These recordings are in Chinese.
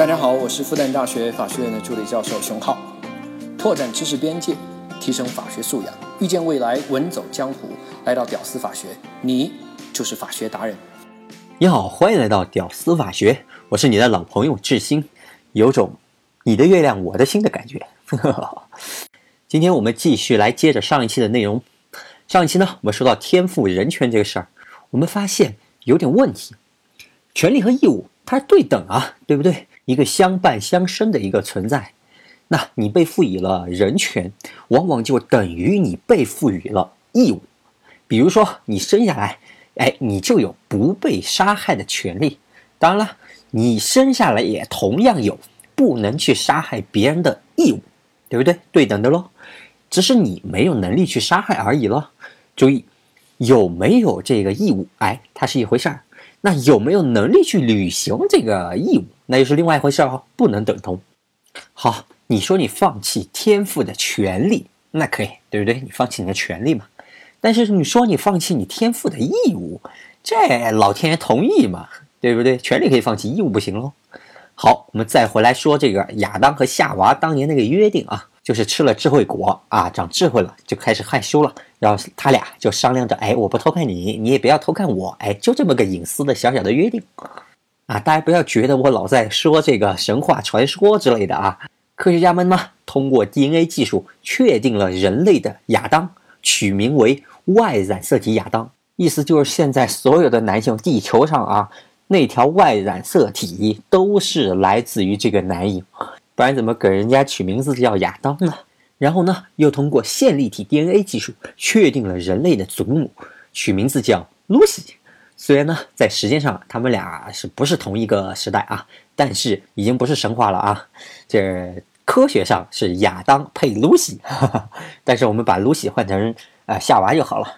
大家好，我是复旦大学法学院的助理教授熊浩，拓展知识边界，提升法学素养，遇见未来，稳走江湖。来到屌丝法学，你就是法学达人。你好，欢迎来到屌丝法学，我是你的老朋友志新，有种你的月亮我的心的感觉。今天我们继续来接着上一期的内容。上一期呢，我们说到天赋人权这个事儿，我们发现有点问题，权利和义务它是对等啊，对不对？一个相伴相生的一个存在。那你被赋予了人权，往往就等于你被赋予了义务。比如说，你生下来，哎，你就有不被杀害的权利。当然了，你生下来也同样有不能去杀害别人的义务，对不对？对等的咯。只是你没有能力去杀害而已了。注意，有没有这个义务？哎，它是一回事儿。那有没有能力去履行这个义务？那又是另外一回事儿哦，不能等同。好，你说你放弃天赋的权利，那可以，对不对？你放弃你的权利嘛。但是你说你放弃你天赋的义务，这老天爷同意吗？对不对？权利可以放弃，义务不行喽。好，我们再回来说这个亚当和夏娃当年那个约定啊。就是吃了智慧果啊，长智慧了，就开始害羞了。然后他俩就商量着，哎，我不偷看你，你也不要偷看我，哎，就这么个隐私的小小的约定啊。大家不要觉得我老在说这个神话传说之类的啊。科学家们呢，通过 DNA 技术确定了人类的亚当，取名为 Y 染色体亚当，意思就是现在所有的男性，地球上啊那条 Y 染色体都是来自于这个男婴。不然怎么给人家取名字叫亚当呢？然后呢，又通过线粒体 DNA 技术确定了人类的祖母，取名字叫露西。虽然呢，在时间上他们俩是不是同一个时代啊？但是已经不是神话了啊！这科学上是亚当配露西，但是我们把露西换成啊夏娃就好了。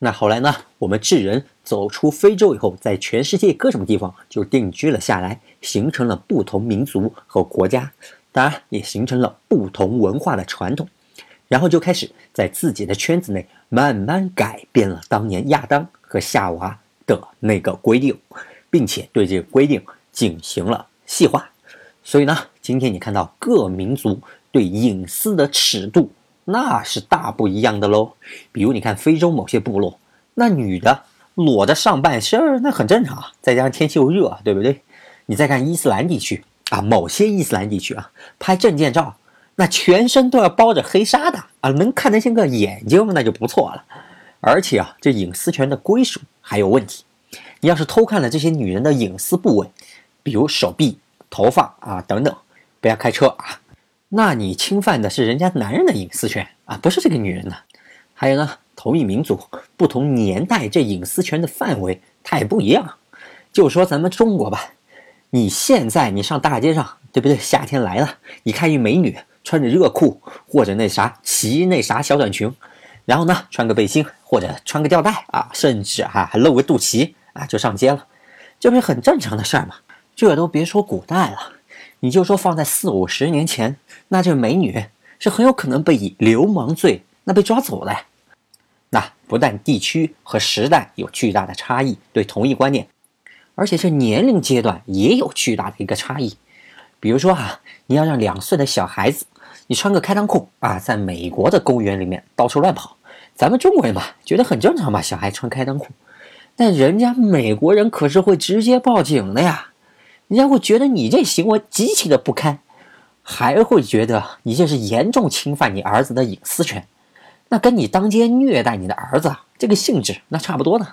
那后来呢？我们智人走出非洲以后，在全世界各种地方就定居了下来，形成了不同民族和国家，当然也形成了不同文化的传统，然后就开始在自己的圈子内慢慢改变了当年亚当和夏娃的那个规定，并且对这个规定进行了细化。所以呢，今天你看到各民族对隐私的尺度。那是大不一样的喽。比如你看非洲某些部落，那女的裸着上半身那很正常啊。再加上天气又热，对不对？你再看伊斯兰地区啊，某些伊斯兰地区啊，拍证件照，那全身都要包着黑纱的啊，能看得见个眼睛那就不错了。而且啊，这隐私权的归属还有问题。你要是偷看了这些女人的隐私部位，比如手臂、头发啊等等，不要开车啊。那你侵犯的是人家男人的隐私权啊，不是这个女人的。还有呢，同一民族、不同年代，这隐私权的范围它也不一样。就说咱们中国吧，你现在你上大街上，对不对？夏天来了，你看一美女穿着热裤或者那啥骑那啥小短裙，然后呢穿个背心或者穿个吊带啊，甚至哈还露个肚脐啊，就上街了，这不是很正常的事儿吗？这都别说古代了。你就说放在四五十年前，那这美女是很有可能被以流氓罪那被抓走的。那不但地区和时代有巨大的差异，对同一观念，而且这年龄阶段也有巨大的一个差异。比如说哈，你要让两岁的小孩子，你穿个开裆裤啊，在美国的公园里面到处乱跑，咱们中国人嘛觉得很正常嘛，小孩穿开裆裤，但人家美国人可是会直接报警的呀。人家会觉得你这行为极其的不堪，还会觉得你这是严重侵犯你儿子的隐私权，那跟你当街虐待你的儿子这个性质那差不多呢。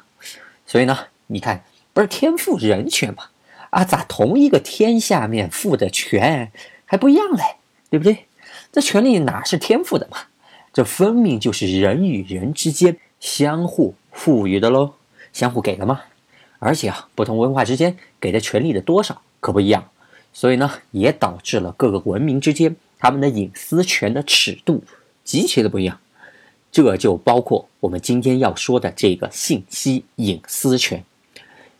所以呢，你看不是天赋人权吗？啊，咋同一个天下面赋的权还不一样嘞？对不对？这权利哪是天赋的嘛？这分明就是人与人之间相互赋予的喽，相互给的嘛？而且啊，不同文化之间给的权利的多少可不一样，所以呢，也导致了各个文明之间他们的隐私权的尺度极其的不一样。这就包括我们今天要说的这个信息隐私权，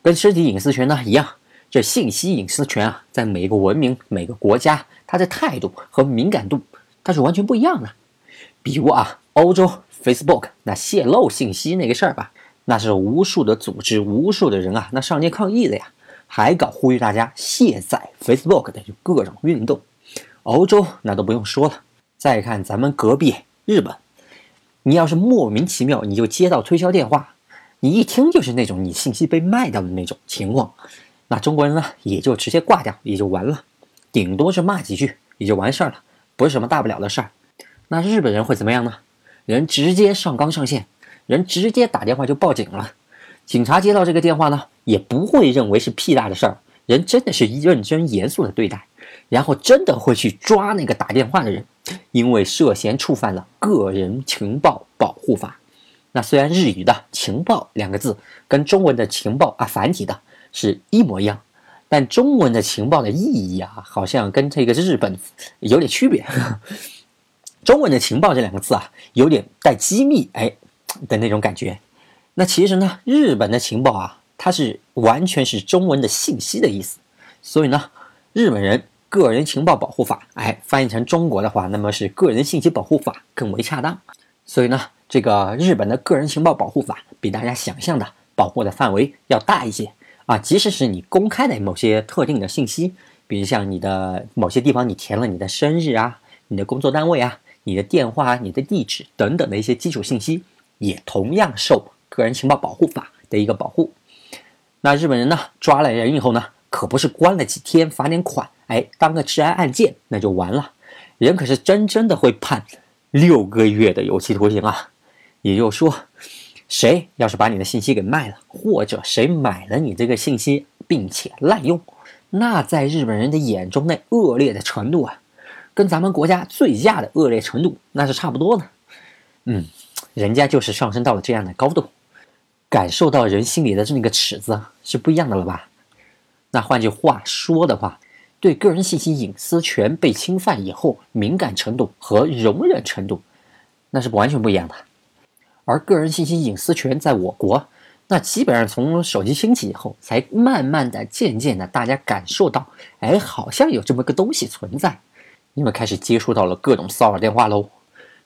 跟身体隐私权呢一样。这信息隐私权啊，在每个文明、每个国家，它的态度和敏感度它是完全不一样的。比如啊，欧洲 Facebook 那泄露信息那个事儿吧。那是无数的组织，无数的人啊，那上街抗议的呀，还搞呼吁大家卸载 Facebook 的各种运动。欧洲那都不用说了，再看咱们隔壁日本，你要是莫名其妙你就接到推销电话，你一听就是那种你信息被卖掉的那种情况，那中国人呢也就直接挂掉也就完了，顶多是骂几句也就完事儿了，不是什么大不了的事儿。那日本人会怎么样呢？人直接上纲上线，人直接打电话就报警了。警察接到这个电话呢，也不会认为是屁大的事儿，人真的是认真严肃的对待，然后真的会去抓那个打电话的人，因为涉嫌触犯了个人情报保护法。那虽然日语的情报两个字跟中文的情报啊繁体的是一模一样，但中文的情报的意义啊，好像跟这个日本有点区别。中文的情报这两个字啊，有点带机密哎的那种感觉。那其实呢，日本的情报啊，它是完全是中文的信息的意思。所以呢，日本人个人情报保护法，哎，翻译成中国的话，那么是个人信息保护法更为恰当。所以呢，这个日本的个人情报保护法比大家想象的保护的范围要大一些啊。即使是你公开的某些特定的信息，比如像你的某些地方你填了你的生日啊，你的工作单位啊。你的电话、你的地址等等的一些基础信息，也同样受个人情报保护法的一个保护。那日本人呢，抓了人以后呢，可不是关了几天罚点款，哎，当个治安案件那就完了，人可是真真的会判六个月的有期徒刑啊。也就是说，谁要是把你的信息给卖了，或者谁买了你这个信息并且滥用，那在日本人的眼中那恶劣的程度啊。跟咱们国家醉驾的恶劣程度那是差不多的，嗯，人家就是上升到了这样的高度，感受到人心里的这么一个尺子是不一样的了吧？那换句话说的话，对个人信息隐私权被侵犯以后敏感程度和容忍程度，那是完全不一样的。而个人信息隐私权在我国，那基本上从手机兴起以后，才慢慢的、渐渐的，大家感受到，哎，好像有这么个东西存在。因为开始接触到了各种骚扰电话喽，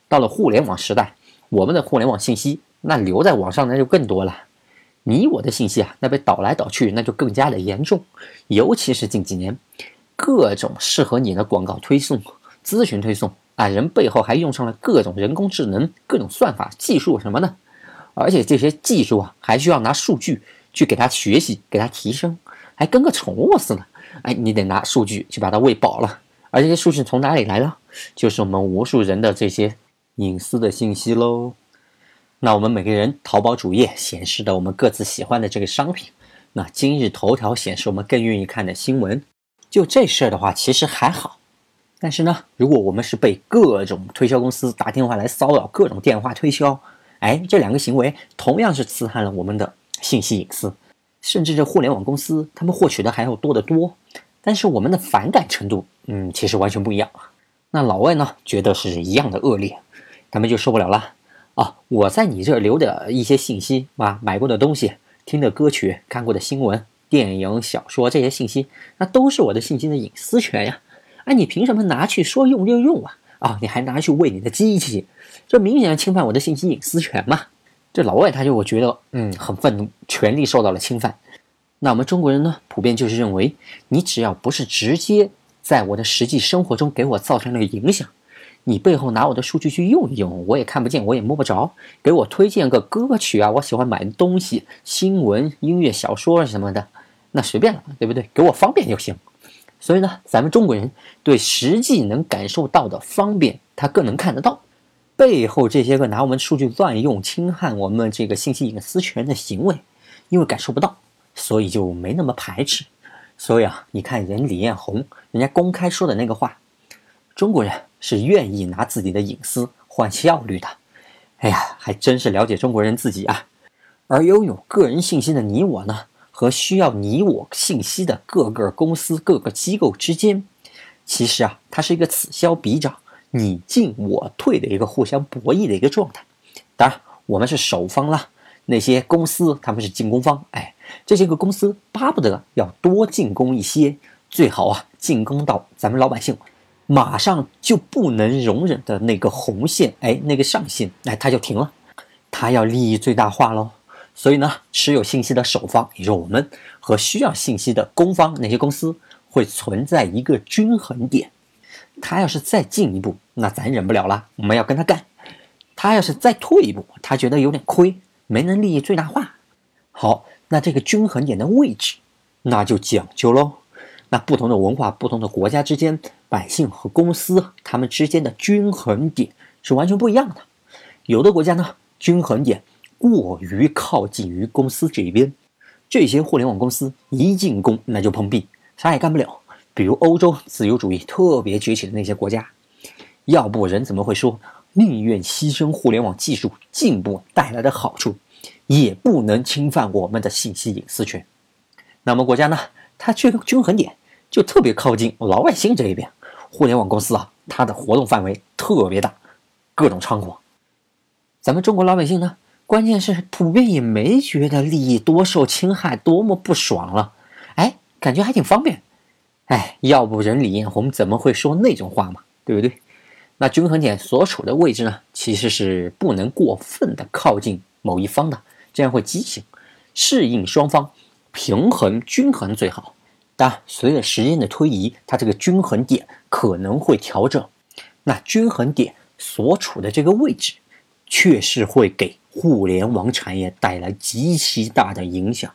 到了互联网时代，我们的互联网信息那留在网上那就更多了，你我的信息啊，那被导来导去，那就更加的严重。尤其是近几年，各种适合你的广告推送、咨询推送啊，人背后还用上了各种人工智能、各种算法技术什么的，而且这些技术啊，还需要拿数据去给它学习、给它提升，还跟个宠物似的，哎，你得拿数据去把它喂饱了。而这些数据从哪里来的？就是我们无数人的这些隐私的信息喽。那我们每个人淘宝主页显示的我们各自喜欢的这个商品，那今日头条显示我们更愿意看的新闻，就这事儿的话，其实还好。但是呢，如果我们是被各种推销公司打电话来骚扰，各种电话推销，哎，这两个行为同样是刺探了我们的信息隐私，甚至这互联网公司他们获取的还要多得多。但是我们的反感程度，嗯，其实完全不一样。那老外呢，觉得是一样的恶劣，他们就受不了了啊！我在你这留的一些信息啊，买过的东西、听的歌曲、看过的新闻、电影、小说这些信息，那都是我的信息的隐私权呀！哎，你凭什么拿去说用就用啊？啊，你还拿去喂你的机器，这明显侵犯我的信息隐私权嘛！这老外他就我觉得，嗯，很愤怒，权利受到了侵犯。那我们中国人呢，普遍就是认为，你只要不是直接在我的实际生活中给我造成了影响，你背后拿我的数据去用一用，我也看不见，我也摸不着，给我推荐个歌曲啊，我喜欢买的东西、新闻、音乐、小说什么的，那随便了，对不对？给我方便就行。所以呢，咱们中国人对实际能感受到的方便，他更能看得到，背后这些个拿我们数据乱用、侵害我们这个信息隐私权的行为，因为感受不到。所以就没那么排斥，所以啊，你看人李彦宏，人家公开说的那个话，中国人是愿意拿自己的隐私换效率的。哎呀，还真是了解中国人自己啊。而拥有个人信息的你我呢，和需要你我信息的各个公司、各个机构之间，其实啊，它是一个此消彼长、你进我退的一个互相博弈的一个状态。当然，我们是守方啦。那些公司他们是进攻方，哎，这些个公司巴不得要多进攻一些，最好啊进攻到咱们老百姓马上就不能容忍的那个红线，哎，那个上限，哎，它就停了，它要利益最大化喽。所以呢，持有信息的首方，也就是我们和需要信息的供方那些公司，会存在一个均衡点。他要是再进一步，那咱忍不了了，我们要跟他干。他要是再退一步，他觉得有点亏，没能利益最大化。好，那这个均衡点的位置，那就讲究喽。那不同的文化、不同的国家之间，百姓和公司他们之间的均衡点是完全不一样的。有的国家呢，均衡点过于靠近于公司这一边，这些互联网公司一进攻那就碰壁，啥也干不了。比如欧洲自由主义特别崛起的那些国家，要不人怎么会说宁愿牺牲互联网技术进步带来的好处，也不能侵犯我们的信息隐私权？那么国家呢？它这个均衡点就特别靠近老百姓这一边。互联网公司啊，它的活动范围特别大，各种猖狂。咱们中国老百姓呢，关键是普遍也没觉得利益多受侵害，多么不爽了。哎，感觉还挺方便。哎，要不人李彦宏怎么会说那种话嘛？对不对？那均衡点所处的位置呢，其实是不能过分的靠近某一方的，这样会畸形，适应双方，平衡均衡最好。但随着时间的推移，它这个均衡点可能会调整。那均衡点所处的这个位置，确实会给互联网产业带来极其大的影响。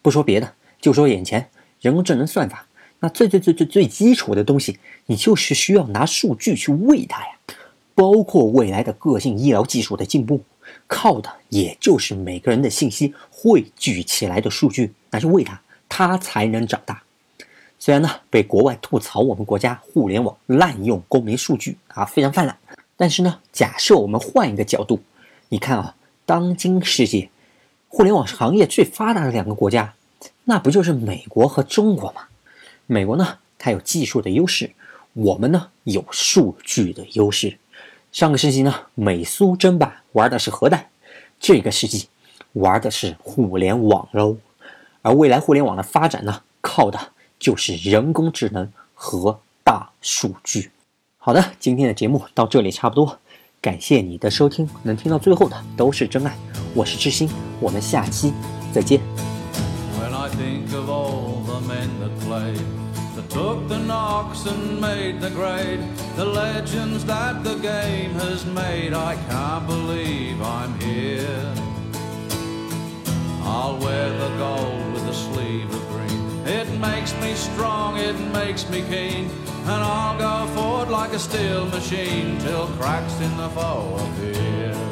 不说别的，就说眼前人工智能算法。那最最最最最基础的东西，你就是需要拿数据去喂它呀。包括未来的个性医疗技术的进步，靠的也就是每个人的信息汇聚起来的数据，拿去喂它，它才能长大。虽然呢，被国外吐槽我们国家互联网滥用公民数据啊，非常泛滥，但是呢，假设我们换一个角度，你看啊，当今世界互联网行业最发达的两个国家，那不就是美国和中国吗？美国呢，它有技术的优势；我们呢，有数据的优势。上个世纪呢，美苏争霸玩的是核弹；这个世纪玩的是互联网喽。而未来互联网的发展呢，靠的就是人工智能和大数据。好的，今天的节目到这里差不多，感谢你的收听，能听到最后的都是真爱。我是志新，我们下期再见。When I think of all the men took the knocks and made the grade. The legends that the game has made, I can't believe I'm here. I'll wear the gold with the sleeve of green. It makes me strong, it makes me keen, and I'll go forward like a steel machine till cracks in the foe appear.